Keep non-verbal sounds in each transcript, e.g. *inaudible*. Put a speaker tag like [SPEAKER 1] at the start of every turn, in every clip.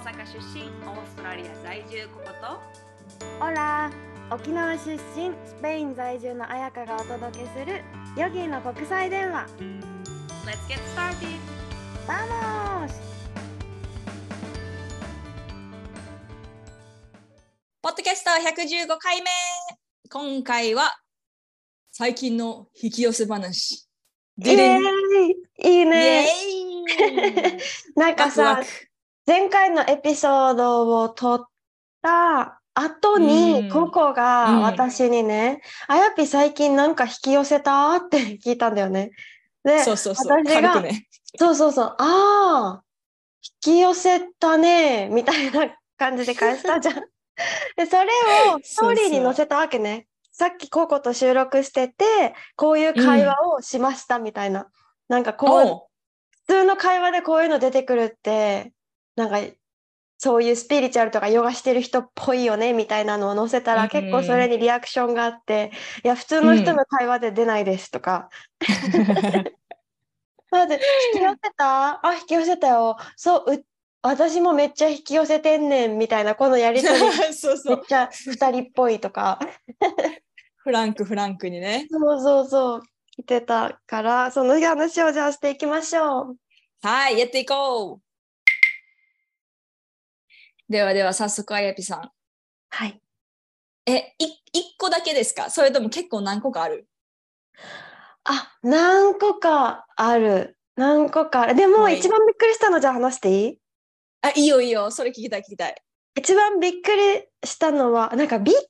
[SPEAKER 1] 阪出身オーストラリア在住ココと？
[SPEAKER 2] Hola 沖縄出身スペイン在住の彩香がお届けするヨギの国際電話。
[SPEAKER 1] Let's get started!
[SPEAKER 2] Vamos
[SPEAKER 3] ポッドキャスト115回目。今回は最近の引き寄せ話。
[SPEAKER 2] イエーイ。いい
[SPEAKER 3] イ
[SPEAKER 2] ね *laughs* なんか
[SPEAKER 3] ワ
[SPEAKER 2] さ
[SPEAKER 3] クワク
[SPEAKER 2] 前回のエピソードを撮った後に、
[SPEAKER 3] うん
[SPEAKER 2] ココ
[SPEAKER 3] うん
[SPEAKER 2] が私にね、あやぴ最近なんか引き寄せたって聞いたんだよね。で、
[SPEAKER 3] そうそうそう。
[SPEAKER 2] 私が
[SPEAKER 3] ね。
[SPEAKER 2] そうそうそう、ああ、引き寄せたね、みたいな感じで返したじゃん。*laughs* で、それをストーリーに載せたわけね。さっきココと収録してて、こういう会話をしましたみたいな。なんかこう普通の会話でこういうの出てくるって、なんか、そういうスピリチュアルとかヨガしてる人っぽいよねみたいなのを載せたら、
[SPEAKER 3] うん
[SPEAKER 2] 結構それにリアクションがあって、*laughs* いや、普通の人の会話で出ないですとか、*laughs* まず、引き寄せた？あ、引き寄せたよ。そう、う私もめっちゃ引き寄せてんねんみたいな、このやりとり *laughs*
[SPEAKER 3] そうそう。
[SPEAKER 2] めっちゃ二人っぽいとか、
[SPEAKER 3] フランクフランクにね。
[SPEAKER 2] そうそうそう、来てたから、その話をじゃあしていきましょう。
[SPEAKER 3] はい、やっていこう。ではでは早速あやぴさん。
[SPEAKER 2] はい。
[SPEAKER 3] え、い一個だけですか？それとも結構何個かある？
[SPEAKER 2] あ、何個かある。何個かある。でも、
[SPEAKER 3] はい
[SPEAKER 2] 一番びっくりしたのじゃあ話していい？
[SPEAKER 3] あ、いいよいいよ。それ聞きたい聞きたい。
[SPEAKER 2] 一番びっくりしたのは、なんかびっくりっ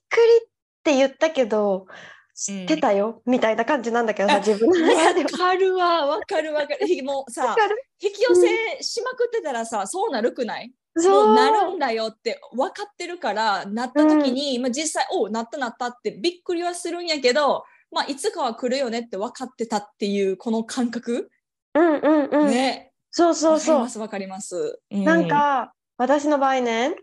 [SPEAKER 2] て言ったけど、知ってたよ、みたいな感じなんだけどさ、
[SPEAKER 3] あ
[SPEAKER 2] 自分の中で
[SPEAKER 3] わ
[SPEAKER 2] は。
[SPEAKER 3] かるわ、わかるわかる。ひもうさ引き寄せしまくってたらさ、そうなるくない？も
[SPEAKER 2] そう。
[SPEAKER 3] うなるんだよって分かってるからなった時に、まあ、実際おうなったなったってびっくりはするんやけど、まあ、いつかは来るよねって分かってたっていうこの感覚、
[SPEAKER 2] うんうんうん。
[SPEAKER 3] ね。
[SPEAKER 2] そうそうそう。
[SPEAKER 3] 分かりま。す分かります、う
[SPEAKER 2] なんか、私の場合ね、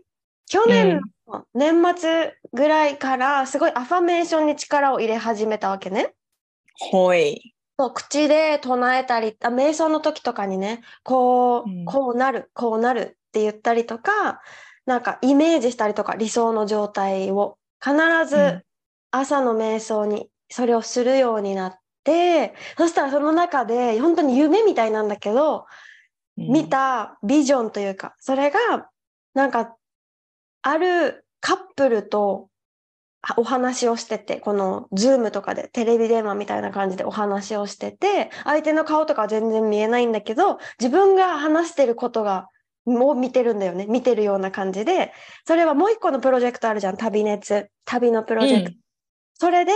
[SPEAKER 2] 去年の年末ぐらいから、すごいアファメーションに力を入れ始めたわけね。
[SPEAKER 3] ほい。
[SPEAKER 2] そう口で唱えたり、あ瞑想の時とかにね、こう、
[SPEAKER 3] うん。
[SPEAKER 2] こうなる、こうなるって言ったりとか、なんかイメージしたりとか、理想の状態を必
[SPEAKER 3] うん。
[SPEAKER 2] ず朝の瞑想にそれをするようになって、そしたらその中で本当に夢みたいなんだけど、見、たビジョンというか、それが、なんか、あるカップルとあお話をしてて、このズームとかでテレビ電話みたいな感じでお話をしてて、相手の顔とかは全然見えないんだけど、自分が話してることが、もう見てるんだよね。見てるような感じで、それはもう一個のプロジェクトあるじゃん。旅熱。旅のプロジェクト。それで、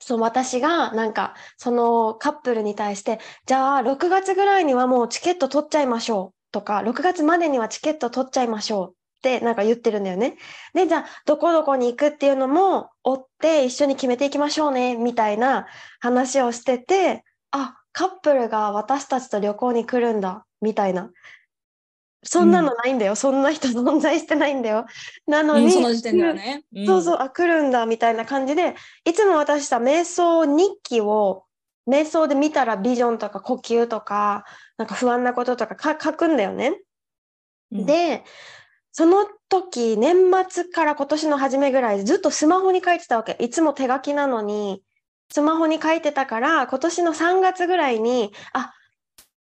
[SPEAKER 2] そう、私が、なんか、そのカップルに対して、じゃあ、6月ぐらいにはもうチケット取っちゃいましょうとか、6月までにはチケット取っちゃいましょうって、なんか言ってるんだよね。で、じゃあ、どこどこに行くっていうのも、追って一緒に決めていきましょうね、みたいな話をしてて、あ、カップルが私たちと旅行に来るんだ、みたいな。そんなのないんだよ。そんな人存在してないんだよ。なの
[SPEAKER 3] うん
[SPEAKER 2] に、
[SPEAKER 3] その時点ではね、ん
[SPEAKER 2] そうそう、あ、来るんだ、みたいな感じで、いつも私さ、瞑想日記を、瞑想で見たらビジョンとか呼吸とか、なんか不安なこととかか書くんだよね。
[SPEAKER 3] うん
[SPEAKER 2] で、その時、年末から今年の初めぐらい、ずっとスマホに書いてたわけ。いつも手書きなのに、スマホに書いてたから、今年の3月ぐらいに、あ、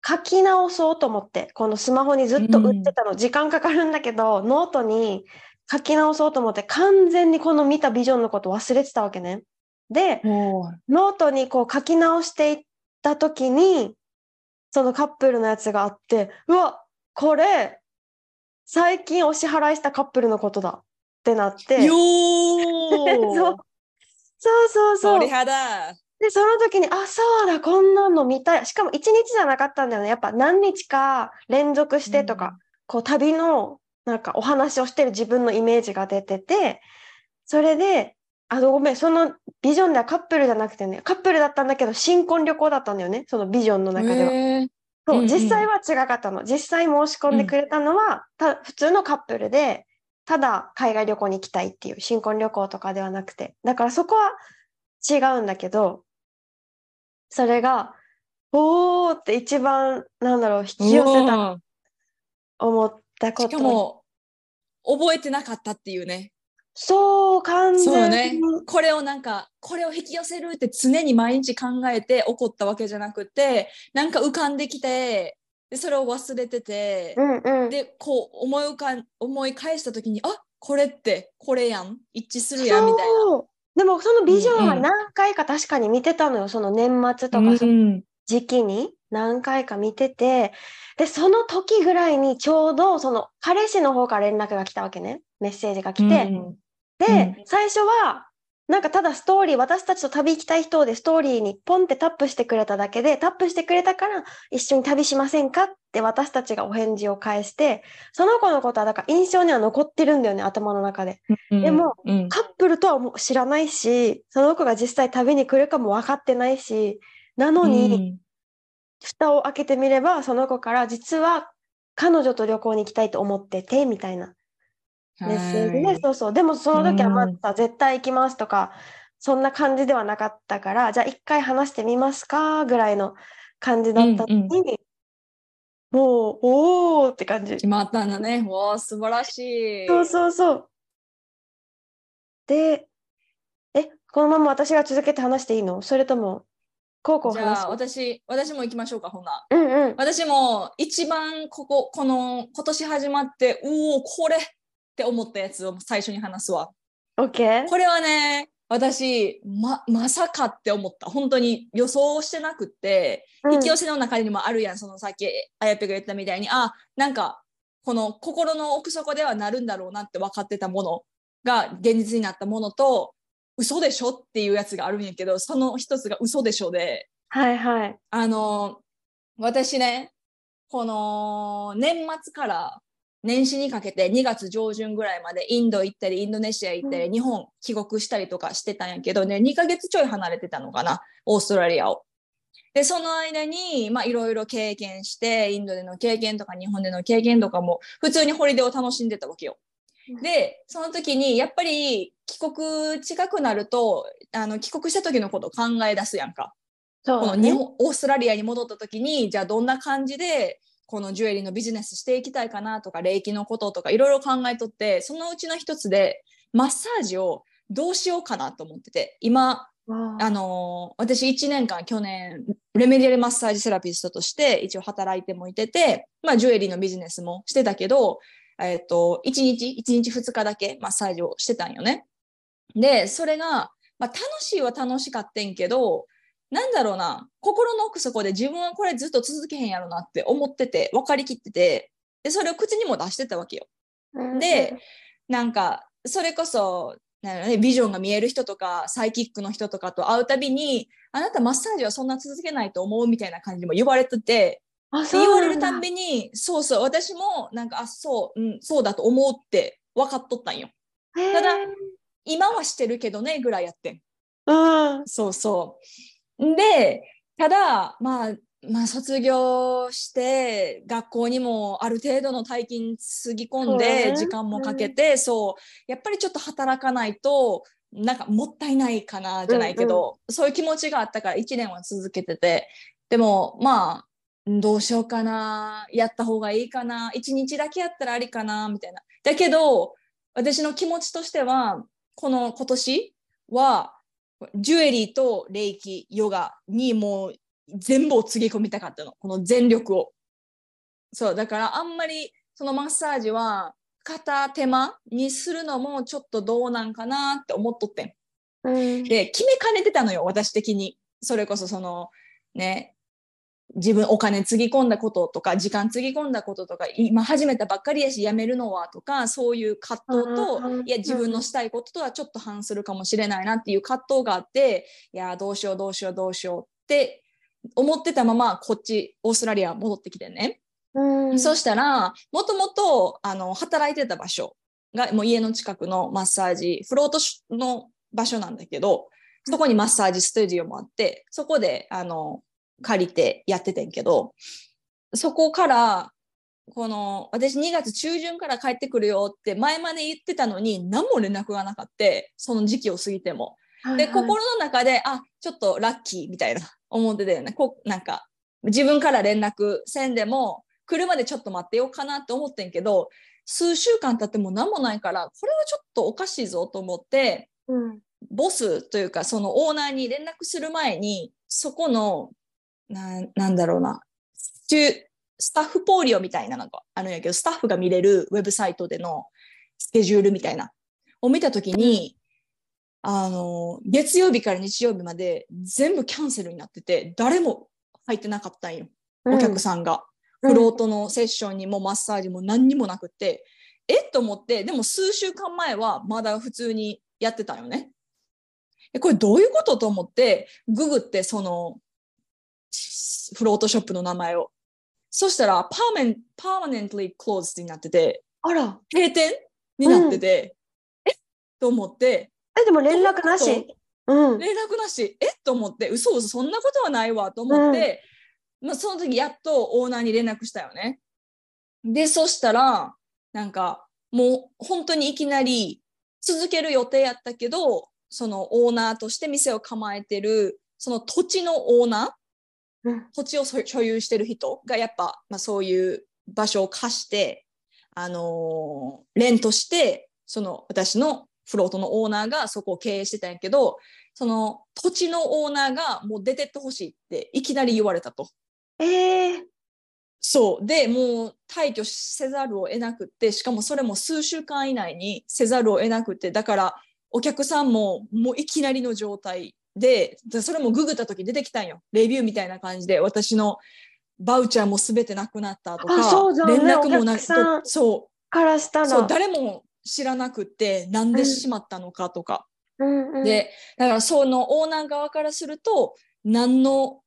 [SPEAKER 2] 書き直そうと思って、このスマホにずっと打ってたの、時間かかるんだけど、ノートに書き直そうと思って、完全にこの見たビジョンのこと忘れてたわけね。で、ノートにこう書き直していった時に、そのカップルのやつがあって、うわ、これ、最近お支払いしたカップルのことだ。ってなって、
[SPEAKER 3] よ *laughs*
[SPEAKER 2] そう。
[SPEAKER 3] ー
[SPEAKER 2] そうそうそう。
[SPEAKER 3] 鳥肌
[SPEAKER 2] で、その時に、あ、そうだ、こんなの見たい。しかも一日じゃなかったんだよね。やっぱ何日か連続してとか、こう旅のなんかお話をしてる自分のイメージが出てて、それで、あの、ごめん、そのビジョンではカップルじゃなくてね、カップルだったんだけど、新婚旅行だったんだよね、そのビジョンの中では。そう、
[SPEAKER 3] うんうん
[SPEAKER 2] 実際は違かったの。実際申し込んでくれたのは、た普通のカップルで、ただ海外旅行に行きたいっていう新婚旅行とかではなくて。だからそこは違うんだけど、それが、おーって一番、なんだろう、引き寄せた
[SPEAKER 3] うん
[SPEAKER 2] 思ったこ
[SPEAKER 3] し
[SPEAKER 2] と
[SPEAKER 3] かも覚えてなかったっていうね。
[SPEAKER 2] そう完全
[SPEAKER 3] ね。
[SPEAKER 2] に、
[SPEAKER 3] これをなんかこれを引き寄せるって常に毎日考えて起こったわけじゃなくてなんか浮かんできてでそれを忘れてて、
[SPEAKER 2] うんうん。
[SPEAKER 3] でこう思い浮かん思い返した時にあこれってこれやん。一致するやんみたいな。
[SPEAKER 2] でもそのビジョンは何回か確かに見てたのよ、その年末と
[SPEAKER 3] うん
[SPEAKER 2] かその時期に。何回か見てて。でその時ぐらいにちょうどその彼氏の方から連絡が来たわけね。メッセージが来て、
[SPEAKER 3] うん
[SPEAKER 2] で、最初はなんかただストーリー私たちと旅行きたい人でストーリーにポンってタップしてくれただけでタップしてくれたから一緒に旅しませんかって私たちがお返事を返してその子のことはだから印象には残ってるんだよね頭の中で。でも、
[SPEAKER 3] うん。
[SPEAKER 2] カップルとはもう知らないしその子が実際旅に来るかも分かってないしなのに、蓋を開けてみればその子から実は彼女と旅行に行きたいと思っててみたいなメッセージで、そうそう。でもその時はま
[SPEAKER 3] うん
[SPEAKER 2] た絶対行きますとかそんな感じではなかったからじゃあ一回話してみますかぐらいの感じだったのに、もうおーって感じ。
[SPEAKER 3] 決まったんだね。わあ素晴らしい。
[SPEAKER 2] そうそうそう。でえこのまま私が続けて話していいの？それともこうこう
[SPEAKER 3] じ
[SPEAKER 2] 話す？
[SPEAKER 3] ゃあ私私も行きましょうかほんな。
[SPEAKER 2] うんうん。
[SPEAKER 3] 私も一番こここの今年始まってうおこれって思ったやつを最初に話すわ。
[SPEAKER 2] OK
[SPEAKER 3] これはね私ままさかって思った。本当に予想してなくって、引き寄せの中にもあるやん。そのさっきあやぺが言ったみたいにあなんかこの心の奥底ではなるんだろうなって分かってたものが現実になったものと嘘でしょっていうやつがあるんやけどその一つが嘘でしょで
[SPEAKER 2] はいはい。
[SPEAKER 3] あの私ねこの年末から年始にかけて2月上旬ぐらいまでインド行ったりインドネシア行ったり、
[SPEAKER 2] う
[SPEAKER 3] 日本帰国したりとかしてたんやけどね2ヶ月ちょい離れてたのかなオーストラリアを。でその間にまあいろいろ経験してインドでの経験とか日本での経験とかも普通にホリデーを楽しんでたわけよ。でその時にやっぱり帰国近くなるとあの帰国した時のことを考え出すやんか。
[SPEAKER 2] ね
[SPEAKER 3] の日本オーストラリアに戻った時にじゃあどんな感じでこのジュエリーのビジネスしていきたいかなとか霊気のこととかいろいろ考えとってそのうちの一つでマッサージをどうしようかなと思ってて今
[SPEAKER 2] わ
[SPEAKER 3] あのー私1年間去年レメディアルマッサージセラピストとして一応働いてもいてて、まあ、ジュエリーのビジネスもしてたけど、えっと1日1日2日だけマッサージをしてたんよね。でそれが、まあ、楽しいは楽しかってんけどなんだろうな。心の奥底で自分はこれずっと続けへんやろなって思ってて分かりきってて。でそれを口にも出してたわけよ。
[SPEAKER 2] うん
[SPEAKER 3] でなんかそれこそね、ビジョンが見える人とかサイキックの人とかと会うたびにあなたマッサージはそんな続けないと思うみたいな感じでも言われてて言われるたびにそうそう私もなんかあそう、うん、そうだと思うって分かっとったんよ。ただ今はしてるけどねぐらいやってん。そうそうでただまあまあ卒業して学校にもある程度の大金つぎ込んで
[SPEAKER 2] ね。
[SPEAKER 3] 時間もかけてそう,、やっぱりちょっと働かないとなんかもったいないかなじゃないけど、そういう気持ちがあったから1年は続けててでもまあどうしようかなやった方がいいかな1日だけやったらありかなみたいな。だけど私の気持ちとしてはこの今年はジュエリーと霊気ヨガにもう全部をつぎ込みたかったの。この全力を。そうだからあんまりそのマッサージは片手間にするのもちょっとどうなんかなって思っとってん。
[SPEAKER 2] うん。
[SPEAKER 3] で決めかねてたのよ私的に。それこそそのね自分お金つぎ込んだこととか時間つぎ込んだこととか今始めたばっかりやしやめるのはとかそういう葛藤と
[SPEAKER 2] うん
[SPEAKER 3] いや自分のしたいこととはちょっと反するかもしれないなっていう葛藤があっていやどうしようどうしようどうしようって思ってたままこっちオーストラリア戻ってきてね、
[SPEAKER 2] うん。
[SPEAKER 3] そしたらもともとあの働いてた場所がもう家の近くのマッサージフロートの場所なんだけどそこにマッサージスタジオもあってそこであの借りてやっててんけどそこからこの私2月中旬から帰ってくるよって前まで言ってたのに何も連絡がなかったその時期を過ぎても。で心の中であちょっとラッキーみたいな思ってたよね。こなんか自分から連絡せんでも車でちょっと待ってようかなって思ってんけど数週間経っても何もないからこれはちょっとおかしいぞと思って
[SPEAKER 2] うん。
[SPEAKER 3] ボスというかそのオーナーに連絡する前にそこのななんだろうな。スタッフポーリオみたいなのがあるんやけどスタッフが見れるウェブサイトでのスケジュールみたいな。を見た時に、あの月曜日から日曜日まで全部キャンセルになってて誰も入ってなかったんよ。お客さんが。
[SPEAKER 2] うん。
[SPEAKER 3] フロートのセッションにもマッサージも何にもなくって、えっと思ってでも数週間前はまだ普通にやってたよね。えこれどういうことと思ってググってそのフロートショップの名前を。そしたらパーメンパーマネントリークローズになってて
[SPEAKER 2] あら。
[SPEAKER 3] 閉店になってて、え？と思って。
[SPEAKER 2] えでも連絡なし？う。ん。
[SPEAKER 3] 連絡なし。え？と思って。嘘嘘そんなことはないわと思って、まあ、その時やっとオーナーに連絡したよね。でそしたらなんかもう本当にいきなり続ける予定やったけどそのオーナーとして店を構えてるその土地のオーナー
[SPEAKER 2] うん
[SPEAKER 3] 土地を所所有してる人がやっぱ、まあ、そういう場所を貸して、あのーレントしてその私のフロートのオーナーがそこを経営してたんやけどその土地のオーナーがもう出てってほしいっていきなり言われたと。
[SPEAKER 2] えー、
[SPEAKER 3] そう。でもう退去せざるを得なくってしかもそれも数週間以内にせざるを得なくってだからお客さんももういきなりの状態ででそれもググった時出てきたんよ。レビューみたいな感じで私のバウチャーも全てなくなったとか
[SPEAKER 2] ね
[SPEAKER 3] 連絡もなくそ
[SPEAKER 2] からしたら。
[SPEAKER 3] うそう誰も知らなくってなんでしまったのかとか、
[SPEAKER 2] うんうん、
[SPEAKER 3] でだからそのオーナー側からすると何の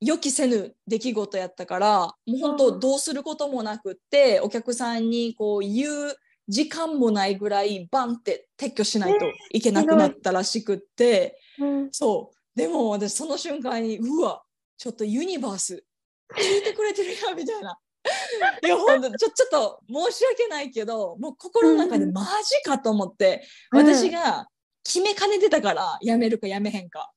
[SPEAKER 3] 予期せぬ出来事やったからもう本当
[SPEAKER 2] うん。
[SPEAKER 3] どうすることもなくってお客さんにこう言う時間もないぐらいバンって撤去しないといけなくなったらしくって、
[SPEAKER 2] うん
[SPEAKER 3] そうでも私その瞬間にうわちょっとユニバース聞いてくれてるやんみたいな。いや本当ちょちょっと申し訳ないけどもう心の中でマジかと思って、
[SPEAKER 2] うん
[SPEAKER 3] 私が決めかねてたからやめるかやめへんか。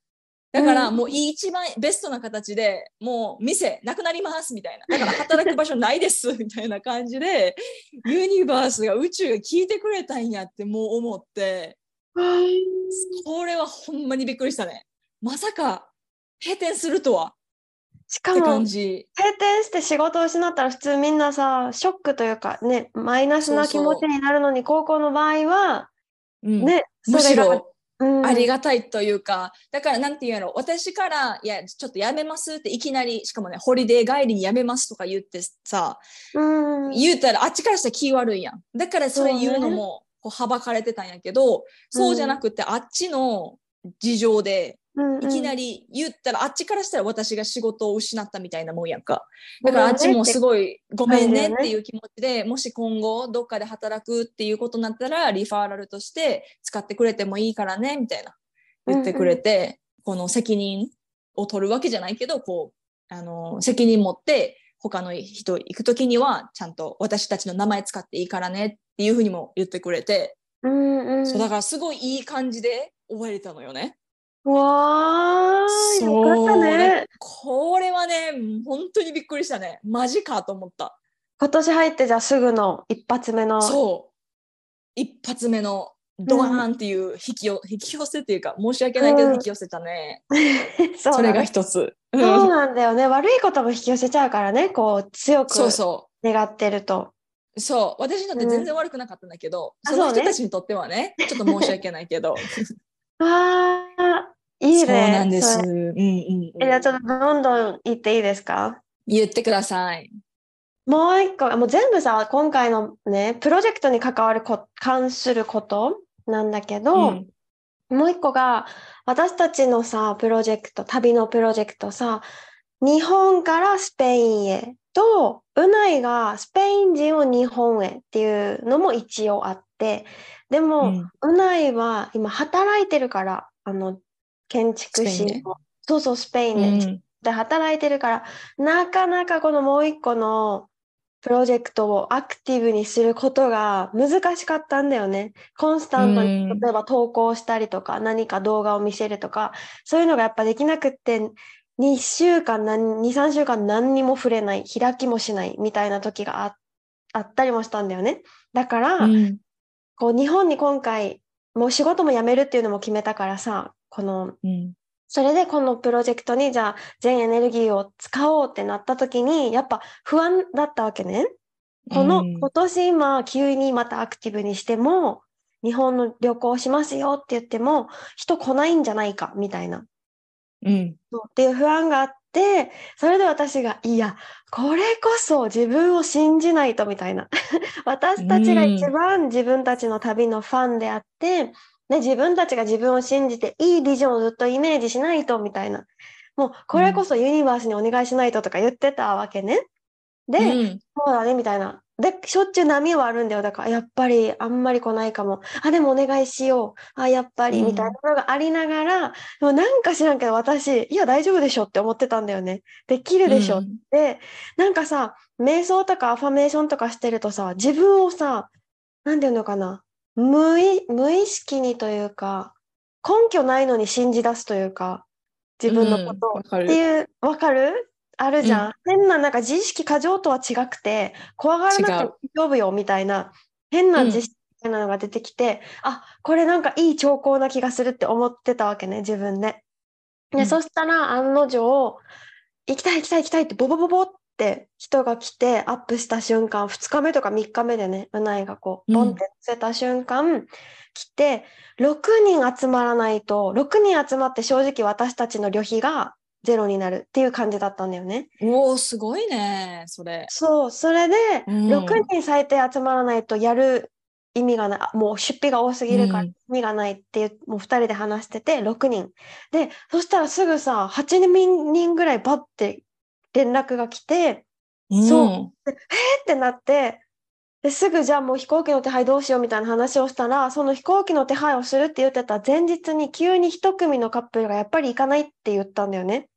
[SPEAKER 3] だから
[SPEAKER 2] うん
[SPEAKER 3] もう一番ベストな形でもう店なくなりますみたいな。だから働く場所ないです *laughs* みたいな感じでユニバースが宇宙が聞いてくれたんやってもう思ってこれはほんまにびっくりしたね。まさか閉店するとは
[SPEAKER 2] しかも。閉店して仕事を失ったら普通みんなさショックというかねマイナスな気持ちになるのに高校の場合は
[SPEAKER 3] うん
[SPEAKER 2] ね、
[SPEAKER 3] むし
[SPEAKER 2] それが
[SPEAKER 3] ろ
[SPEAKER 2] うん
[SPEAKER 3] ありがたいというか、だからなんて言うんやろ私からいやちょっとやめますっていきなりしかもねホリデー帰りにやめますとか言ってさ
[SPEAKER 2] うん。
[SPEAKER 3] 言うたらあっちからしたら気悪いやん。だからそれ言うのもこうはばかれてたんやけどそうじゃなくてあっちの事情で
[SPEAKER 2] うん
[SPEAKER 3] いきなり言ったら、あっちからしたら私が仕事を失ったみたいなもんやんか。だからあっちもす
[SPEAKER 2] い
[SPEAKER 3] ごいごめんねっていう気持ちで、もし今後どっかで働くっていうことになったら、リファーラルとして使ってくれてもいいからね、みたいな言ってくれて、この責任を取るわけじゃないけど、こう、あの、責任持って他の人行くときには、ちゃんと私たちの名前使っていいからねっていうふうにも言ってくれて、
[SPEAKER 2] うんうん。
[SPEAKER 3] そうだからすごいいい感じで終われたのよね。
[SPEAKER 2] わーよかった
[SPEAKER 3] そう
[SPEAKER 2] ね
[SPEAKER 3] これはね、本当にびっくりしたね。マジかと思った。
[SPEAKER 2] 今年入ってじゃあすぐの一発目の
[SPEAKER 3] そう。一発目のドワーンっていう引きよ、引き寄せっていうか、申し訳ないけど
[SPEAKER 2] うん
[SPEAKER 3] 引き寄せたね。*laughs*
[SPEAKER 2] そう
[SPEAKER 3] それが一つ。
[SPEAKER 2] そうなんだよね悪いことも引き寄せちゃうからねこう強く
[SPEAKER 3] そうそ
[SPEAKER 2] 願ってると
[SPEAKER 3] う。そう。私にとって全然悪くなかったんだけど、
[SPEAKER 2] あ
[SPEAKER 3] その
[SPEAKER 2] そうね
[SPEAKER 3] 人たちにとってはね、ちょっと申し訳ないけど。*laughs*
[SPEAKER 2] あーいいね
[SPEAKER 3] そうなんです。うんうん、うん。
[SPEAKER 2] えじゃあちょっとどんどん言っていいですか？
[SPEAKER 3] 言ってください。
[SPEAKER 2] もう一個もう全部さ今回のねプロジェクトに関わるこ関することなんだけど、
[SPEAKER 3] うん
[SPEAKER 2] もう一個が私たちのさプロジェクト旅のプロジェクトさ日本からスペインへとうないがスペイン人を日本へっていうのも一応あってでも、
[SPEAKER 3] う
[SPEAKER 2] ないは今働いてるからあの建築士の。そうそうスペインで,、
[SPEAKER 3] うん。
[SPEAKER 2] で働いてるからなかなかこのもう一個のプロジェクトをアクティブにすることが難しかったんだよね。コンスタントに
[SPEAKER 3] うん。
[SPEAKER 2] 例えば投稿したりとか何か動画を見せるとかそういうのがやっぱできなくって2週間何、2、3週間何にも触れない、開きもしないみたいな時がああったりもしたんだよね。だから、
[SPEAKER 3] うん。
[SPEAKER 2] こう日本に今回、もう仕事も辞めるっていうのも決めたからさ、この、
[SPEAKER 3] うん
[SPEAKER 2] それでこのプロジェクトにじゃあ全エネルギーを使おうってなった時に、やっぱ不安だったわけね。この、
[SPEAKER 3] うん
[SPEAKER 2] 今年今急にまたアクティブにしても、日本の旅行しますよって言っても、人来ないんじゃないかみたいな。
[SPEAKER 3] うん
[SPEAKER 2] っていう不安があって、それで私が、いや、これこそ自分を信じないとみたいな。*laughs* 私たちが一番自分たちの旅のファンであって、ね、自分たちが自分を信じていいビジョンをずっとイメージしないとみたいな。もうこれこそユニバースにお願いしないととか言ってたわけね。で、
[SPEAKER 3] うん
[SPEAKER 2] そうだね、みたいな。で、しょっちゅう波はあるんだよ。だから、やっぱりあんまり来ないかも。あ、でもお願いしよう。あ、やっぱり、
[SPEAKER 3] うん
[SPEAKER 2] みたいなのがありながら、でもなんか知らんけど、私、いや、大丈夫でしょって思ってたんだよね。できるでしょっ
[SPEAKER 3] うん
[SPEAKER 2] て。なんかさ、瞑想とかアファメーションとかしてるとさ、自分をさ、なんていうのかな。無意、無意識にというか、根拠ないのに信じ出すというか、自分のこと。っていう、わかる？あるじゃん。
[SPEAKER 3] うん。
[SPEAKER 2] 変な、なんか自意識過剰とは違くて、怖がらなくても大丈夫よみたいな、変な自意識みたいなのが出てきて、あ、これなんかいい兆候な気がするって思ってたわけね、自分で。で、
[SPEAKER 3] うん。
[SPEAKER 2] そしたら案の定、行きたい行きたい行きたいってボボボボって人が来てアップした瞬間、2日目とか3日目でね、うないがこう、ボンって乗せた瞬間、来て、6人集まらないと、6人集まって正直私たちの旅費がゼロになるっていう感じだったんだよね。
[SPEAKER 3] おおすごいねそれ。
[SPEAKER 2] そう、それで、
[SPEAKER 3] うん
[SPEAKER 2] 6人最低集まらないとやる意味がない、あもう出費が多すぎるから
[SPEAKER 3] うん
[SPEAKER 2] 意味がないっていう、もう2人で話してて、6人。で、そしたらすぐさ、8人ぐらいバッて連絡が来て、そえってなって、ですぐじゃあもう飛行機の手配どうしようみたいな話をしたら、その飛行機の手配をするって言ってた前日に急に一組のカップルがやっぱり行かないって言ったんだよね。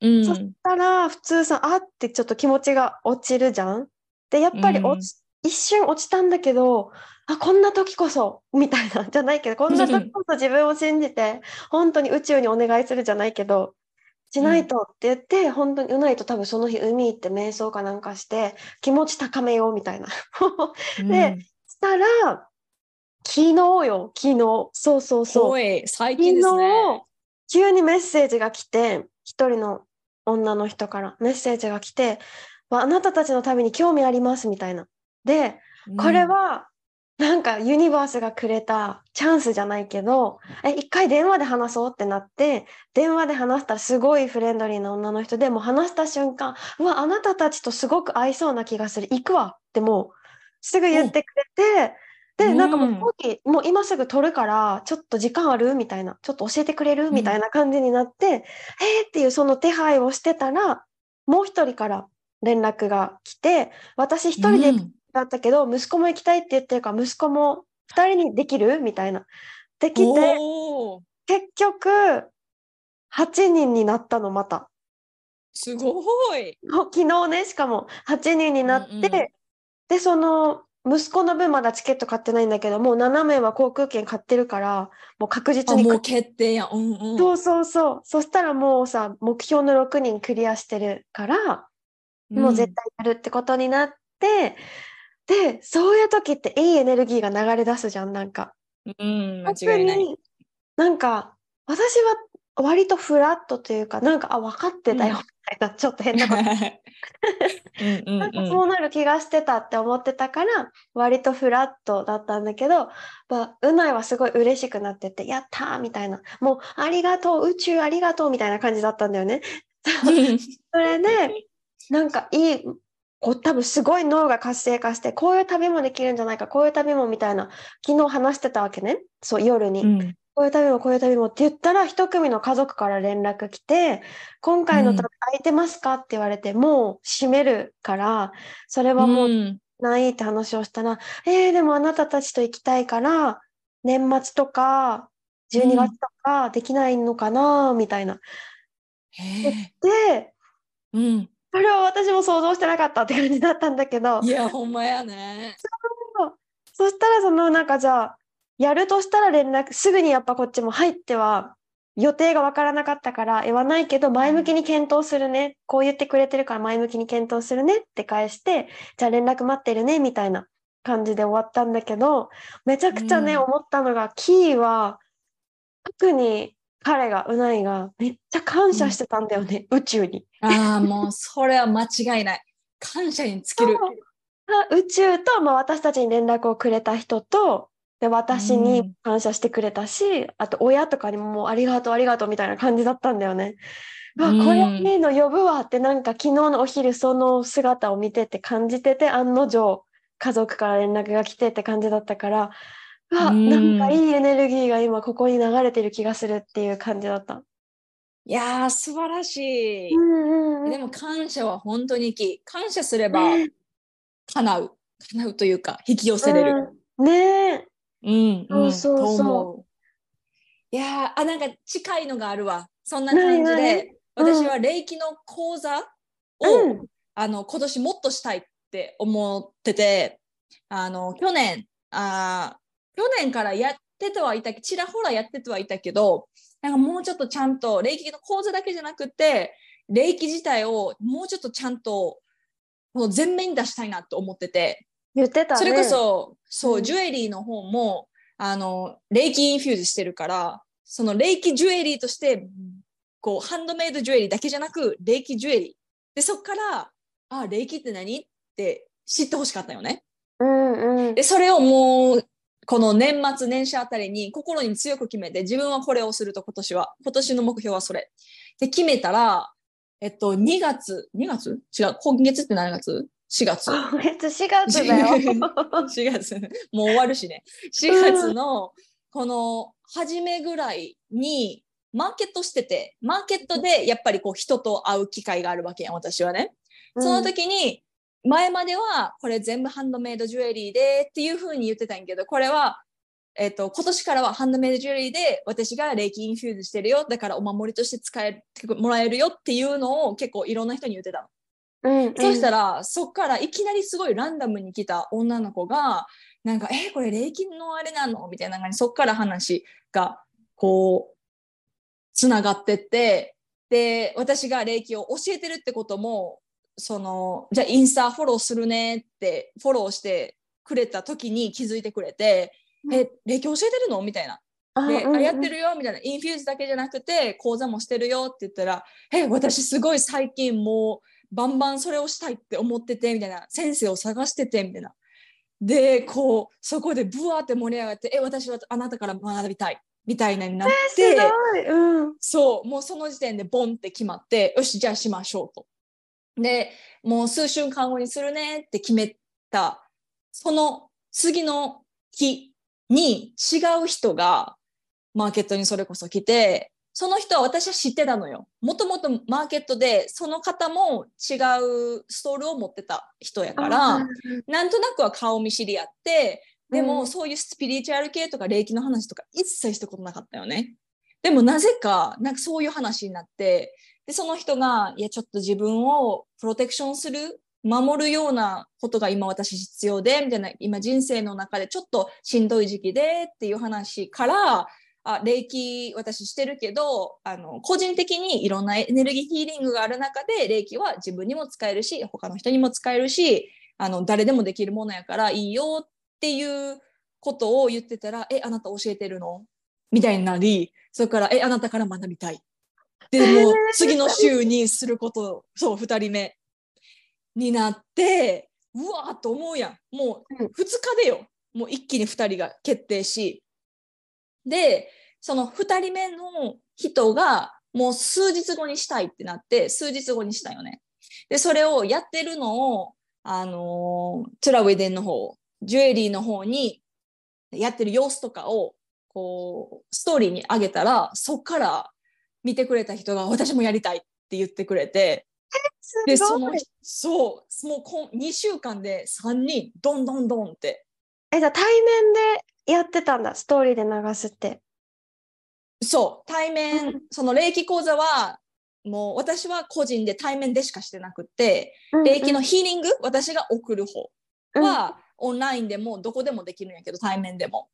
[SPEAKER 3] うん。
[SPEAKER 2] そしたら普通さ、あってちょっと気持ちが落ちるじゃん。で、やっぱり落ち、一瞬落ちたんだけど、あ、こんな時こそ、みたいな、じゃないけど、こんな時こそ自分を信じて、本当に宇宙にお願いするじゃないけど、しないとって言って、本当にうないと多分その日海行って瞑想かなんかして、気持ち高めようみたいな。
[SPEAKER 3] うん
[SPEAKER 2] でしたら、昨日よ、昨日。そうそうそう。
[SPEAKER 3] 最近ですね。
[SPEAKER 2] 昨日、急にメッセージが来て、一人の女の人からメッセージが来て、わあなたたちの旅に興味ありますみたいな。で、これは、なんかユニバースがくれたチャンスじゃないけど、え、一回電話で話そうってなって、電話で話したらすごいフレンドリーな女の人でもう話した瞬間、うわ、あなたたちとすごく合いそうな気がする。行くわってもうすぐ言ってくれて、で、なんかもう飛行機、もう今すぐ取るから、ちょっと時間あるみたいな、ちょっと教えてくれるみたいな感じになって、えーっていうその手配をしてたら、もう一人から連絡が来て、私一人で
[SPEAKER 3] うん
[SPEAKER 2] だったけど、息子も行きたいって言ってるから、息子も二人にできるみたいな。できて、結局、8人になったの、また。
[SPEAKER 3] すごい。
[SPEAKER 2] 昨日ね、しかも8人になって、
[SPEAKER 3] うんうん
[SPEAKER 2] で、その、息子の分まだチケット買ってないんだけど、もう7名は航空券買ってるから、もう確実に
[SPEAKER 3] あもう決定やん。うんうん。
[SPEAKER 2] そうそうそう。そしたらもうさ、目標の6人クリアしてるから、もう絶対やるってことになって、で、そういう時っていいエネルギーが流れ出すじゃん、なんか。
[SPEAKER 3] うん、間
[SPEAKER 2] 特
[SPEAKER 3] 違いない。
[SPEAKER 2] になんか、私は割とフラットというか、なんか、あ、分かってたよ、
[SPEAKER 3] うん
[SPEAKER 2] みたいな、ちょっと変なこと。*laughs*
[SPEAKER 3] うんうん
[SPEAKER 2] なんか
[SPEAKER 3] うん
[SPEAKER 2] そうなる気がしてたって思ってたから、割とフラットだったんだけど、まあ、うないはすごい嬉しくなってて、やったーみたいな、もうありがとう、宇宙ありがとうみたいな感じだったんだよね。*laughs* それで、なんかいい、こう多分すごい脳が活性化して、こういう旅もできるんじゃないか、こういう旅もみたいな、昨日話してたわけね。そう、夜に。
[SPEAKER 3] うん
[SPEAKER 2] こういう旅もこういう旅もって言ったら、一組の家族から連絡来て、今回の旅空いてますかって言われて、もう閉めるから、それはもう
[SPEAKER 3] うん
[SPEAKER 2] ないって話をしたら、えー、でもあなたたちと行きたいから、年末とか、12月とかできないのかな、みたいな。
[SPEAKER 3] へえ
[SPEAKER 2] で、
[SPEAKER 3] うん。
[SPEAKER 2] それは私も想像してなかったって感じだったんだけど。
[SPEAKER 3] い、や、ほんまやね。
[SPEAKER 2] そしたらそのなんかじゃあ、やるとしたら連絡、すぐにやっぱこっちも入っては、予定がわからなかったから言わないけど前向きに検討するね。こう言ってくれてるから前向きに検討するねって返してじゃあ連絡待ってるねみたいな感じで終わったんだけどめちゃくちゃね、
[SPEAKER 3] うん。
[SPEAKER 2] 思ったのがキーは特に彼がうないがめっちゃ感謝してたんだよね、宇宙に。
[SPEAKER 3] ああ、もうそれは間違いない。*laughs* 感謝に尽きる。
[SPEAKER 2] あ宇宙と、まあ、私たちに連絡をくれた人とで私
[SPEAKER 3] う
[SPEAKER 2] に
[SPEAKER 3] ん
[SPEAKER 2] 感謝してくれたし、あと親とかにももうありがとうありがとうみたいな感じだったんだよね。うわ
[SPEAKER 3] うん
[SPEAKER 2] これいいの呼ぶわってなんか昨日のお昼その姿を見てて感じてて案の定家族から連絡が来てって感じだったからうわ
[SPEAKER 3] うん
[SPEAKER 2] なんかいいエネルギーが今ここに流れてる気がするっていう感じだった。
[SPEAKER 3] いやー、素晴らしい。
[SPEAKER 2] うんうんうん
[SPEAKER 3] でも感謝は本当にキー。感謝すれば叶う。叶うというか、引き寄せれる。
[SPEAKER 2] うんねえ
[SPEAKER 3] うん、うん、
[SPEAKER 2] そうそうそう。
[SPEAKER 3] いやーあ、なんか近いのがあるわ。そんな感じ
[SPEAKER 2] 何
[SPEAKER 3] で、
[SPEAKER 2] 々
[SPEAKER 3] 私は霊気の講座を、
[SPEAKER 2] うん
[SPEAKER 3] あの今年もっとしたいって思ってて、あの去年あー、去年からやっててはいたちらほらやっててはいたけど、なんかもうちょっとちゃんと霊気の講座だけじゃなくて、霊気自体をもうちょっとちゃんとこの前面に出したいなと思ってて、
[SPEAKER 2] 言ってたね。
[SPEAKER 3] それこそ、そう、
[SPEAKER 2] うん
[SPEAKER 3] ジュエリーの方も、あの、霊気 infuse してるから、その霊気ジュエリーとして、こう、ハンドメイドジュエリーだけじゃなく、霊気ジュエリー。で、そっから、あ、霊気って何？って知ってほしかったよね。
[SPEAKER 2] うんうん
[SPEAKER 3] で、それをもう、この年末年始あたりに心に強く決めて、自分はこれをすると今年は。今年の目標はそれ。で、決めたら、えっと、2月、2月？違う、今月って何月 ?4 月。
[SPEAKER 2] 今月4月だよ。*laughs*
[SPEAKER 3] 4月、もう終わるしね。4月のこの初めぐらいにマーケットしてて、マーケットでやっぱりこう人と会う機会があるわけやん、私はね。その時に、前まではこれ全部ハンドメイドジュエリーでっていう風に言ってたんやけど、これは、えっ、と、今年からはハンドメイドジュエリーで私が霊気 infuse してるよ。だからお守りとして使えてもらえるよっていうのを結構いろんな人に言ってたの。
[SPEAKER 2] うんうん、
[SPEAKER 3] そしたら、そっからいきなりすごいランダムに来た女の子が、なんか、え、これ霊気のあれなのみたいな感じ、そっから話が、こう、つながってって、で、私が霊気を教えてるってことも、その、じゃあインスタフォローするねって、フォローしてくれた時に気づいてくれて、
[SPEAKER 2] うん。
[SPEAKER 3] え、霊気教えてるの？みたいな。で、
[SPEAKER 2] あうんうん。
[SPEAKER 3] あやってるよみたいな、 infuse だけじゃなくて、講座もしてるよって言ったら、え、私すごい最近もう、バンバンそれをしたいって思ってて、みたいな、先生を探してて、みたいな。で、こう、そこでブワーって盛り上がって、え、私はあなたから学びたい、みたいなになって、
[SPEAKER 2] すごい、うん、
[SPEAKER 3] そう、もうその時点でボンって決まって、よし、じゃあしましょうと。で、もう数週間後にするねって決めた、その次の日に違う人がマーケットにそれこそ来て、その人は私は知ってたのよ。もともとマーケットでその方も違うストールを持ってた人やから、
[SPEAKER 2] あ
[SPEAKER 3] なんとなくは顔見知り合って、でも、
[SPEAKER 2] うん
[SPEAKER 3] そういうスピリチュアル系とか霊気の話とか一切したことなかったよね。でもなぜか、なんかそういう話になって、で、その人が、いや、ちょっと自分をプロテクションする、守るようなことが今私必要で、みたいな、今人生の中でちょっとしんどい時期でっていう話から、あ、霊気私してるけど、あの、個人的にいろんなエネルギーヒーリングがある中で、霊気は自分にも使えるし、他の人にも使えるし、あの、誰でもできるものやからいいよっていうことを言ってたら、え、あなた教えてるの？みたいになり、それから、え、あなたから学びたい。で、もう次の週にすること、そう、二人目になって、うわーっと思うやん。もう
[SPEAKER 2] うん
[SPEAKER 3] 二日でよ。もう一気に二人が決定し。で、その二人目の人がもう数日後にしたいってなって、数日後にしたよね。で、それをやってるのを、あのートゥラウェデンの方、ジュエリーの方にやってる様子とかを、こう、ストーリーに上げたら、そっから見てくれた人が私もやりたいって言ってくれて、で、
[SPEAKER 2] す
[SPEAKER 3] そのそう、もうこん2週間で3人、どんどんどんって。
[SPEAKER 2] え、じゃあ対面でやってたんだ、ストーリーで流すって。
[SPEAKER 3] そう、対面、
[SPEAKER 2] うん
[SPEAKER 3] その霊気講座は、もう私は個人で対面でしかしてなくって、霊気のヒーリング、私が送る方
[SPEAKER 2] うん
[SPEAKER 3] は、オンラインでもどこでもできるんやけど、対面でも。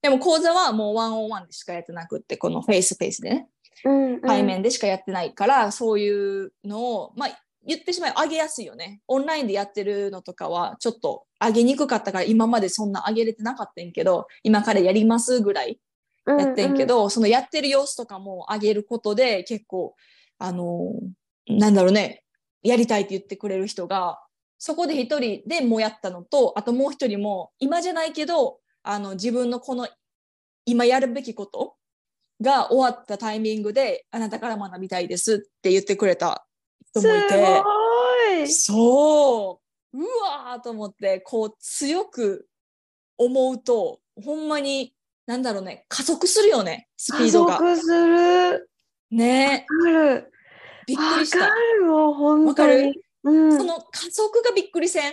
[SPEAKER 3] でも講座はもう one on one でしかやってなくって、このフェイスフェイスでね。
[SPEAKER 2] うんうん
[SPEAKER 3] 対面でしかやってないから、そういうのを、まあ、言ってしまえば上げやすいよね。オンラインでやってるのとかはちょっと上げにくかったから今までそんな上げれてなかったんけど今からやりますぐらいやってんけど、そのやってる様子とかも上げることで結構あのなんだろうねやりたいって言ってくれる人がそこで一人でもうやったのとあともう一人も今じゃないけどあの自分のこの今やるべきことが終わったタイミングであなたから学びたいですって言ってくれた人もいて。
[SPEAKER 2] すごい。
[SPEAKER 3] そう。うわーと思ってこう強く思うとほんまになんだろうね加速するよねスピ
[SPEAKER 2] 加
[SPEAKER 3] ードが。
[SPEAKER 2] 速する。
[SPEAKER 3] ね。
[SPEAKER 2] わかる。
[SPEAKER 3] びっくりし
[SPEAKER 2] わか
[SPEAKER 3] た。
[SPEAKER 2] るもう本当
[SPEAKER 3] わかる？
[SPEAKER 2] にうん。
[SPEAKER 3] その加速がびっくりせん。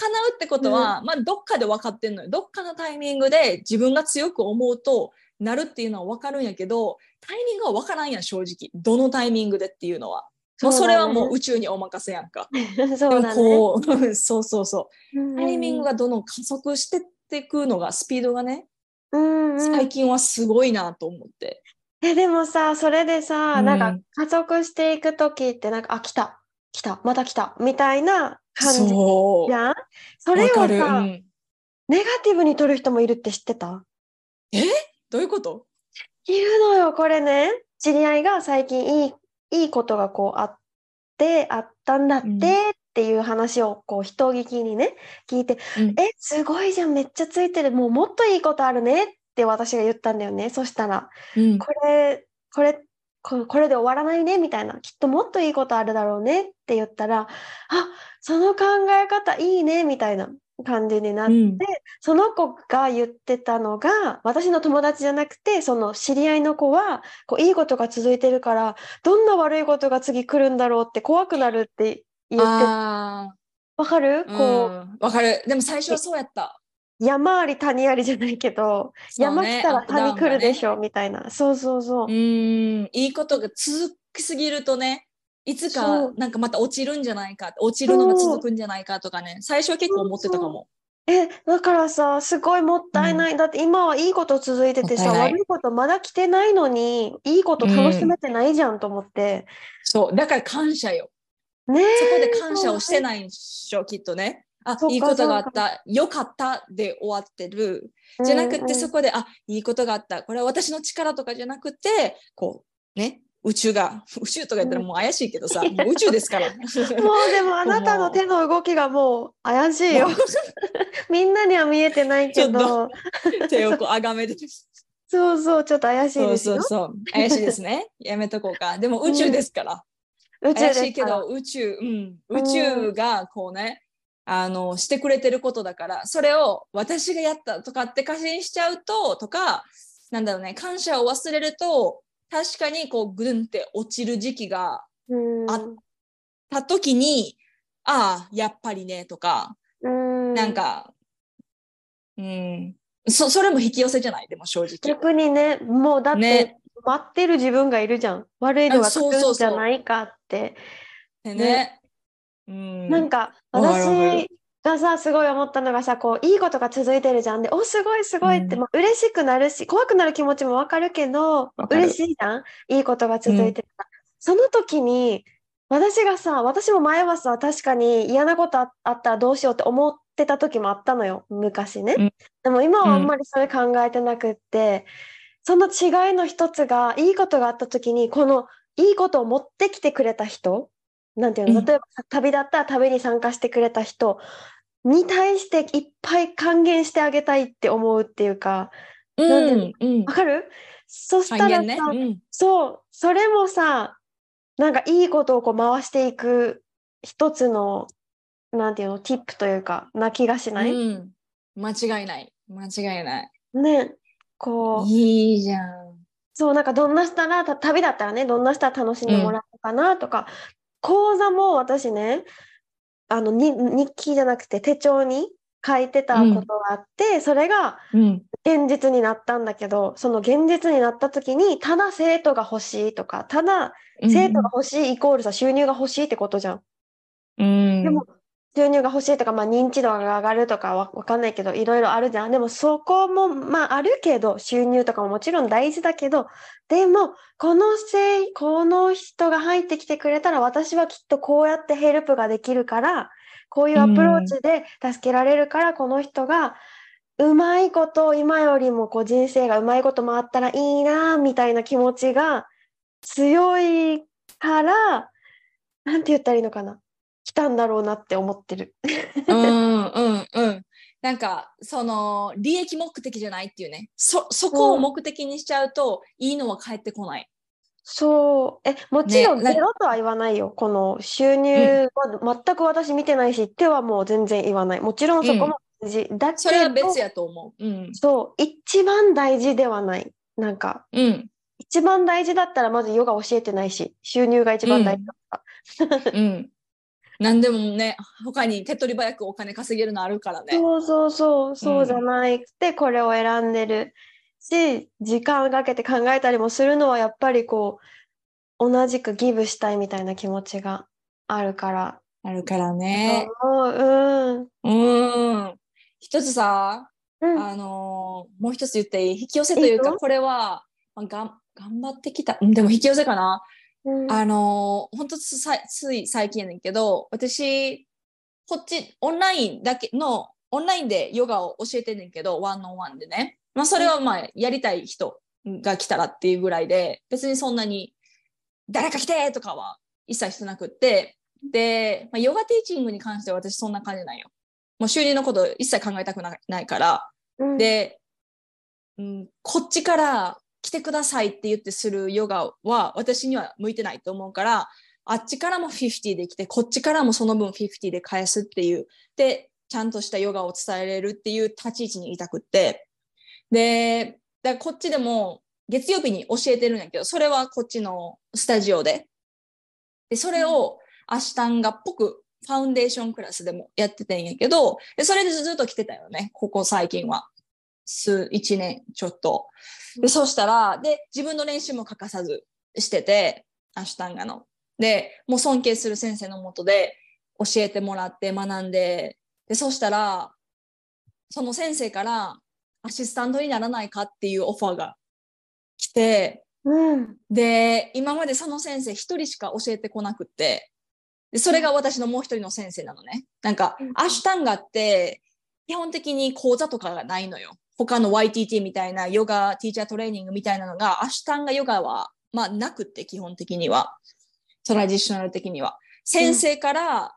[SPEAKER 3] 叶うってことは、まあどっかで分かってんのよ。どっかのタイミングで自分が強く思うとなるっていうのは分かるんやけどタイミングは分からんやん正直。どのタイミングでっていうのは。もうそれはもう宇宙にお任せやんか。*laughs*
[SPEAKER 2] そうだね。
[SPEAKER 3] こうそうそうそう。
[SPEAKER 2] うん
[SPEAKER 3] タイミングがどんどん加速してってくのがスピードがね
[SPEAKER 2] うんうん。
[SPEAKER 3] 最近はすごいなと思って。
[SPEAKER 2] えでもさそれでさ、
[SPEAKER 3] うん。
[SPEAKER 2] なんか加速していく時ってなんかあ来た。来た。また来た。みたいな感じ
[SPEAKER 3] そう。
[SPEAKER 2] じゃん。それをさ、
[SPEAKER 3] うん。
[SPEAKER 2] ネガティブに取る人もいるって知ってた？
[SPEAKER 3] どういうこと？
[SPEAKER 2] いるのよこれね。知り合いが最近いいいいことがこうあってあったんだって
[SPEAKER 3] うん。
[SPEAKER 2] っていう話をこう人聞きにね聞いて
[SPEAKER 3] うん。
[SPEAKER 2] えすごいじゃんめっちゃついてる。もうもっといいことあるねって私が言ったんだよね。そしたら
[SPEAKER 3] うん。
[SPEAKER 2] これこれここれで終わらないねみたいな。きっともっといいことあるだろうねって言ったらあその考え方いいねみたいな感じになって、
[SPEAKER 3] うん。
[SPEAKER 2] その子が言ってたのが私の友達じゃなくてその知り合いの子はこういいことが続いてるからどんな悪いことが次来るんだろうって怖くなるって言って
[SPEAKER 3] あ
[SPEAKER 2] わかる？
[SPEAKER 3] ー
[SPEAKER 2] こう、
[SPEAKER 3] うんわかる。でも最初はそうやった。
[SPEAKER 2] 山あり谷ありじゃないけど、山来たら谷来るでし
[SPEAKER 3] ょ。
[SPEAKER 2] ょみたいな。そうそうそう。
[SPEAKER 3] う。ん。いいことが続きすぎるとねいつ
[SPEAKER 2] そ
[SPEAKER 3] か
[SPEAKER 2] う。
[SPEAKER 3] なんかまた落ちるんじゃないか落ちるのが続くんじゃないかとかね最初は結構思ってたかも。
[SPEAKER 2] え、だからさ、すごいもったいない。だって今はいいこと続いててさ、悪いことまだ来てないのに、いいこと楽しめてないじゃんと思って。
[SPEAKER 3] そう。だから感謝よ。
[SPEAKER 2] ねえ。
[SPEAKER 3] そこで感謝をしてないんでしょきっとね。あいいことがあった。よかったで終わってる。じゃなくってそ
[SPEAKER 2] こ
[SPEAKER 3] こで、あいいことがあった。これは私の力とかじゃなくてこうね宇宙が。宇宙とか言ったらもう怪しいけどさ、もう宇宙ですから。*laughs*
[SPEAKER 2] もうでもあなたの手の動きがもう怪しいよ。*laughs* みんなには見えてないけど、
[SPEAKER 3] 手をこうあがめて
[SPEAKER 2] そうそう、ちょっと怪しいですよ。
[SPEAKER 3] そうそう怪しいですね。やめとこうか。でも宇宙ですから、
[SPEAKER 2] 宇宙
[SPEAKER 3] 怪しいけど宇宙、うん、宇宙がこうねあのしてくれてることだからそれを私がやったとかって過信しちゃうととかなんだろうね感謝を忘れると確かにこうグンって落ちる時期が
[SPEAKER 2] うん。
[SPEAKER 3] あた時にああやっぱりねとか
[SPEAKER 2] うん。
[SPEAKER 3] なんかうん。そそれも引き寄せじゃない？でも正直。
[SPEAKER 2] 逆にね、もうだって
[SPEAKER 3] ね。
[SPEAKER 2] 待ってる自分がいるじゃん。悪いのが来
[SPEAKER 3] そうそうそう
[SPEAKER 2] るんじゃないかって。
[SPEAKER 3] でね。うん。
[SPEAKER 2] なんか
[SPEAKER 3] わかるわかる。
[SPEAKER 2] 私がさすごい思ったのがさこういいことが続いてるじゃん。でおすごいすごいって、
[SPEAKER 3] うん。
[SPEAKER 2] まあ、嬉しくなるし怖くなる気持ちもわかるけど嬉しいじゃん。いいことが続いてるから、その時に私がさ私も前はさ確かに嫌なことああったらどうしようって思ってた時もあったのよ。昔ね、
[SPEAKER 3] うん。
[SPEAKER 2] でも今はあんまりそれ考えてなくって、その違いの一つがいいことがあった時にこのいいことを持ってきてくれた人なんていうの？
[SPEAKER 3] うん。
[SPEAKER 2] 例えばさ旅だったら旅に参加してくれた人に対していっぱい還元してあげたいって思うっていうか
[SPEAKER 3] うんうん。
[SPEAKER 2] わかる？そした
[SPEAKER 3] 還
[SPEAKER 2] らさ、
[SPEAKER 3] 元ね。うん。
[SPEAKER 2] そうそれもさなんかいいことをこう回していく一つのなんていうの？ティップというかな気がしない、
[SPEAKER 3] うん、間違いない。間違いない。
[SPEAKER 2] ね。こう。
[SPEAKER 3] いいじゃん。
[SPEAKER 2] そうなんかどんなしたらた旅だったらねどんなしたら楽しんでもらえるかなとか、講座も私ねあのに日記じゃなくて手帳に書いてたことがあって、それが
[SPEAKER 3] うん。
[SPEAKER 2] 現実になったんだけどその現実になった時にただ生徒が欲しいとかただ生徒が欲しいイコールさ収入が欲しいってことじゃん。
[SPEAKER 3] うん。
[SPEAKER 2] でも収入が欲しいとか、まあ、認知度が上がるとかわわかんないけどいろいろあるじゃん。でもそこもまああるけど収入とかももちろん大事だけどでもこのせいこの人が入ってきてくれたら私はきっとこうやってヘルプができるからこういうアプローチで助けられるから、この人がうまいこと今よりもこう人生がうまいこと回ったらいいなみたいな気持ちが強いからなんて言ったらいいのかな。来たんだろうなって思ってる。
[SPEAKER 3] うんうんうん。なんかその利益目的じゃないっていうねそそこを目的にしちゃうと、いいのは返ってこない。
[SPEAKER 2] そうえもちろんゼロとは言わないよ、この収入は全く私見てないし手はもう全然言わないもちろんそこも大事、だけ
[SPEAKER 3] それは
[SPEAKER 2] ど
[SPEAKER 3] 別やと思う。うん。
[SPEAKER 2] そう一番大事ではないなんか
[SPEAKER 3] うん。
[SPEAKER 2] 一番大事だったらまずヨガ教えてないし収入が一番大事だった、
[SPEAKER 3] うん。*laughs* 何でもね他に手っ取り早くお金稼げるのあるからね。
[SPEAKER 2] そうそうそうそうじゃなくてこれを選んでるし時間かけて考えたりもするのはやっぱりこう同じくギブしたいみたいな気持ちがあるから。
[SPEAKER 3] あるからね。
[SPEAKER 2] そううん
[SPEAKER 3] うん。一つさ、
[SPEAKER 2] うん
[SPEAKER 3] あのーもう一つ言っていい？引き寄せというかこれは、まあ、がん頑張ってきたうんでも引き寄せかな。
[SPEAKER 2] うん
[SPEAKER 3] あのー、本当つさつい最近やねんけど、私、こっち、オンラインだけの、オンラインでヨガを教えてんねんけど、ワンオンワンでね。まあ、それはまあ、やりたい人が来たらっていうぐらいで、別にそんなに、誰か来てとかは一切してなくって、で、まあ、ヨガティーチングに関しては私そんな感じなんよ。もう収入のこと一切考えたくなないから、
[SPEAKER 2] うん
[SPEAKER 3] で、うん、こっちから来てくださいって言ってするヨガは私には向いてないと思うから、あっちからも50で来て、こっちからもその分50で返すっていう、で、ちゃんとしたヨガを伝えれるっていう立ち位置にいたくって。で、だからこっちでも月曜日に教えてるんやけど、それはこっちのスタジオで。で、それをアシュタンガっぽくファウンデーションクラスでもやっててんやけど、でそれでずっと来てたよね、ここ最近は。数、一年ちょっと。で、そうしたら、で、自分の練習も欠かさずしてて、アシュタンガの。で、もう尊敬する先生のもとで教えてもらって学んで、で、そうしたら、その先生からアシスタントにならないかっていうオファーが来て、
[SPEAKER 2] うん
[SPEAKER 3] で、今までその先生一人しか教えてこなくって、で、それが私のもう一人の先生なのね。なんか
[SPEAKER 2] うん、
[SPEAKER 3] アシュタンガって、基本的に講座とかがないのよ。他の YTT みたいなヨガ、ティーチャートレーニングみたいなのが、アシュタンガヨガは、まあ、なくって、基本的には。トラディショナル的には。先生から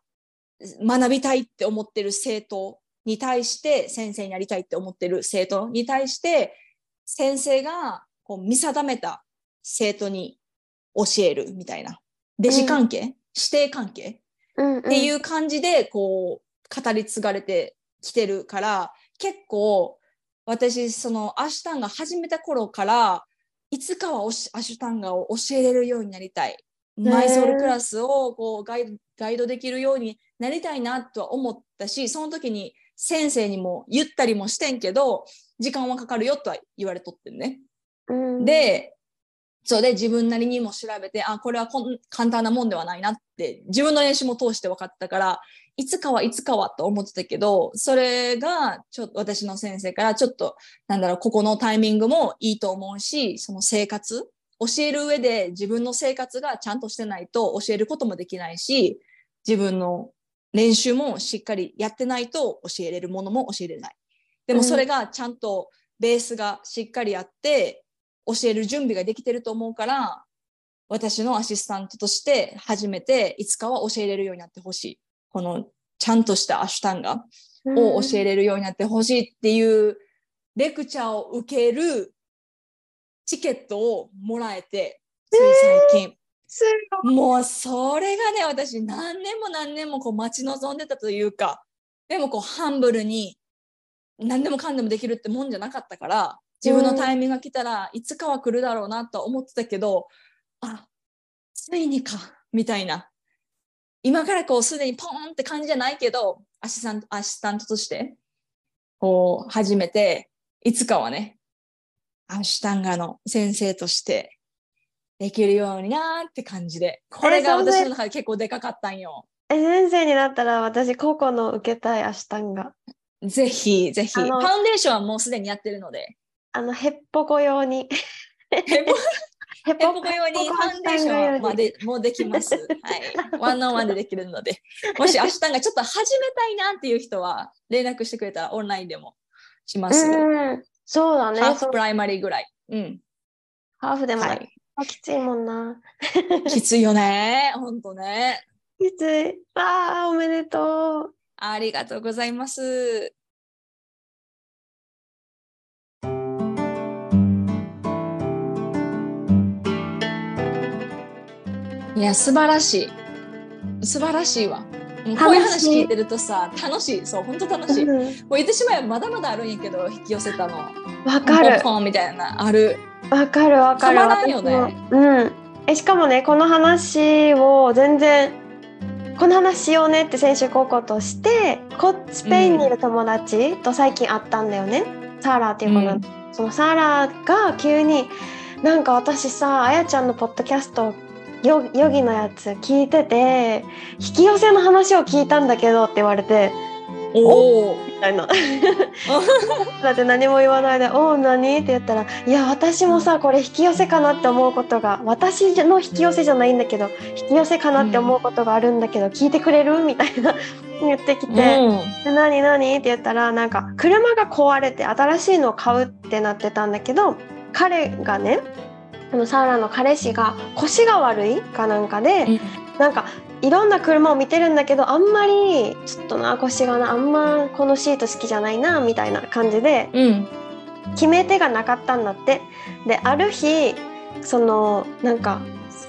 [SPEAKER 3] 学びたいって思ってる生徒に対して、先生になりたいって思ってる生徒に対して、先生がこう見定めた生徒に教えるみたいな。弟子関係、指定関係
[SPEAKER 2] うん
[SPEAKER 3] っていうう感じで、こう、語り継がれてきてるから、結構、私、その、アシュタンガ始めた頃から、いつかはおしアシュタンガを教えれるようになりたい。マイソールクラスをこうガイドガイドできるようになりたいなとは思ったし、その時に先生にも言ったりもしてんけど、時間はかかるよとは言われとってんね。
[SPEAKER 2] ん、
[SPEAKER 3] で、そうで自分なりにも調べて、あ、これはこん簡単なもんではないなって、自分の練習も通して分かったから、いつかはいつかはと思ってたけど、それがちょっと私の先生からちょっと、なんだろう、ここのタイミングもいいと思うし、その生活、教える上で自分の生活がちゃんとしてないと教えることもできないし、自分の練習もしっかりやってないと教えれるものも教えれない。でもそれがちゃんとベースがしっかりあって、教える準備ができてると思うから、私のアシスタントとして初めていつかは教えれるようになってほしい。このちゃんとしたアシュタンガを教えれるようになってほしいっていうレクチャーを受けるチケットをもらえて、つい最近。
[SPEAKER 2] す
[SPEAKER 3] もうそれがね、私何年も何年もこう待ち望んでたというか、でもこうハンブルに何でもかんでもできるってもんじゃなかったから、自分のタイミングが来たらいつかは来るだろうなとは思ってたけど、あ、ついにか、みたいな。今からこうすでにポーンって感じじゃないけど、アシスタント、アシスタントとして、こう始めて、いつかはね、アシュタンガの先生としてできるようになーって感じで。これが私の中で結構でかかったんよ。
[SPEAKER 2] え先生になったら私個々の受けたいアシュタンガ
[SPEAKER 3] ぜひ、ぜひ。ファウンデーションはもうすでにやってるので。
[SPEAKER 2] あのヘッポコ用に
[SPEAKER 3] ヘポ
[SPEAKER 2] ヘ
[SPEAKER 3] ヘポコ用にファウンデーションまでもうできます。はい。 one on one でできるので。*laughs* もしアシュタンガちょっと始めたいなっていう人は連絡してくれたらオンラインでもします。
[SPEAKER 2] うんそうだね
[SPEAKER 3] half primary ぐらい。うん。
[SPEAKER 2] ハーフでも、
[SPEAKER 3] はい。
[SPEAKER 2] きついもんな *laughs*
[SPEAKER 3] きついよね。ほんとね。
[SPEAKER 2] きついあーおめでとう
[SPEAKER 3] ありがとうございます。いや、素晴らしい。素晴らしいわ。もうこういう話聞いてるとさ、楽しい。そう、本当楽しい。も
[SPEAKER 2] うん
[SPEAKER 3] う言ってしまえばまだまだあるんやけど、引き寄せたの。
[SPEAKER 2] わかる
[SPEAKER 3] ポンみたいな、ある。
[SPEAKER 2] わかるわかる
[SPEAKER 3] たまらんよね
[SPEAKER 2] うんえしかもねこの話を全然この話しようねって先週高校としてこスペインにいる友達と最近会ったんだよね、サーラっていう子なの、
[SPEAKER 3] うん
[SPEAKER 2] そのサーラが急になんか私さあやちゃんのポッドキャストヨヨギのやつ聞いてて引き寄せの話を聞いたんだけどって言われて
[SPEAKER 3] おお。
[SPEAKER 2] みたいな *laughs* だって何も言わないで「おう何?」って言ったら「いや私もさこれ引き寄せかなって思うことが私の引き寄せじゃないんだけど引き寄せかなって思うことがあるんだけど、聞いてくれる?」みたいな言ってきて「で何？何?」って言ったらなんか車が壊れて新しいのを買うってなってたんだけど彼がねあのサーラの彼氏が腰が悪いかなんかで、
[SPEAKER 3] うん
[SPEAKER 2] なんかいろんな車を見てるんだけどあんまりちょっとな腰がなあんまこのシート好きじゃないなみたいな感じで
[SPEAKER 3] うん。
[SPEAKER 2] 決め手がなかったんだって。である日そのなんか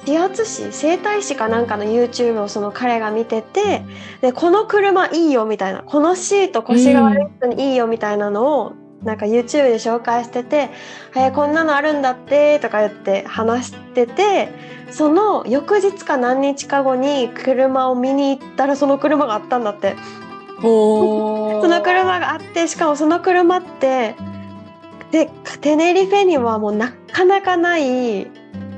[SPEAKER 2] 指圧師整体師かなんかの YouTube をその彼が見ててでこの車いいよみたいなこのシート腰が悪い人にいいよみたいなのを、なんか YouTube で紹介してて「えーこんなのあるんだって」とか言って話しててその翌日か何日か後に車を見に行ったらその車があったんだって。その車があってしかもその車ってでテネリフェにはもうなかなかない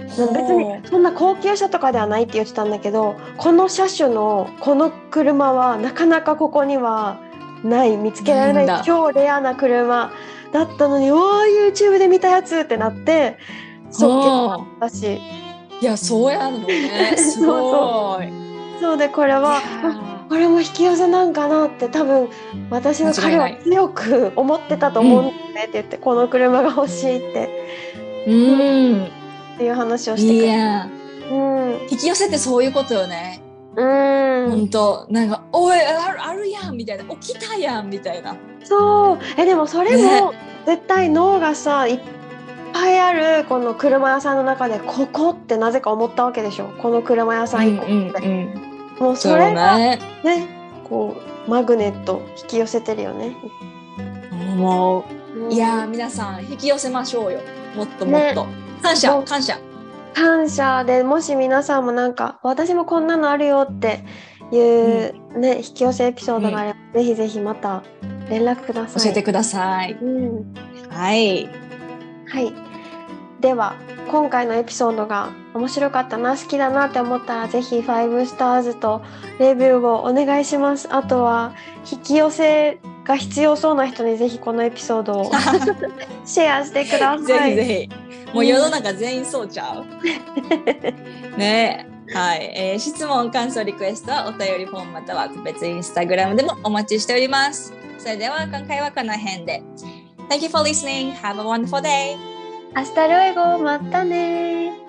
[SPEAKER 2] 別にそんな高級車とかではないって言ってたんだけどこの車種のこの車はなかなかここにはない見つけられない超レアな車だったのに「おー YouTube で見たやつ!」ってなってそう結構私
[SPEAKER 3] いや、そうやのね。*laughs* すごい。
[SPEAKER 2] そうでこれはこれも引き寄せなんかなって多分私の彼は強く思ってたと思うんだよねって言って、この車が欲しいって。
[SPEAKER 3] うん。
[SPEAKER 2] っていう話をしてくれうん。
[SPEAKER 3] 引き寄せってそういうことよね。
[SPEAKER 2] うん
[SPEAKER 3] 本当なんか、おい、あるあるやんみたいな、起きたやんみたいな。
[SPEAKER 2] そうえでもそれも絶対脳がさいっぱいあるこの車屋さんの中でここってなぜか思ったわけでしょこの車屋さん行こうって、
[SPEAKER 3] ん。
[SPEAKER 2] もう
[SPEAKER 3] そ
[SPEAKER 2] そうれが
[SPEAKER 3] ね。
[SPEAKER 2] ねこうマグネット引き寄せてるよね、
[SPEAKER 3] も
[SPEAKER 2] うん
[SPEAKER 3] う、いやー、皆さん、引き寄せましょうよ。もっともっと。感謝、
[SPEAKER 2] そう
[SPEAKER 3] 感謝。
[SPEAKER 2] 感謝でもし皆さんもなんか私もこんなのあるよっていう、ね引き寄せエピソードがあれば、ぜひぜひまた連絡ください。
[SPEAKER 3] 教えてください。
[SPEAKER 2] うん、
[SPEAKER 3] はい。
[SPEAKER 2] はい。では今回のエピソードが面白かったな好きだなって思ったらぜひ5スターズとレビューをお願いします。あとは引き寄せが必要そうな人にぜひこのエピソードを *laughs* シェアしてください。
[SPEAKER 3] ぜひぜひ。もう世の中全員そうちゃう。*laughs* ねえ。はい、えー質問、感想、リクエストはお便りフォームまたは個別インスタグラムでもお待ちしております。それでは今回はこの辺で。Thank you for listening. Have a wonderful day.
[SPEAKER 2] 明日ルエゴまたね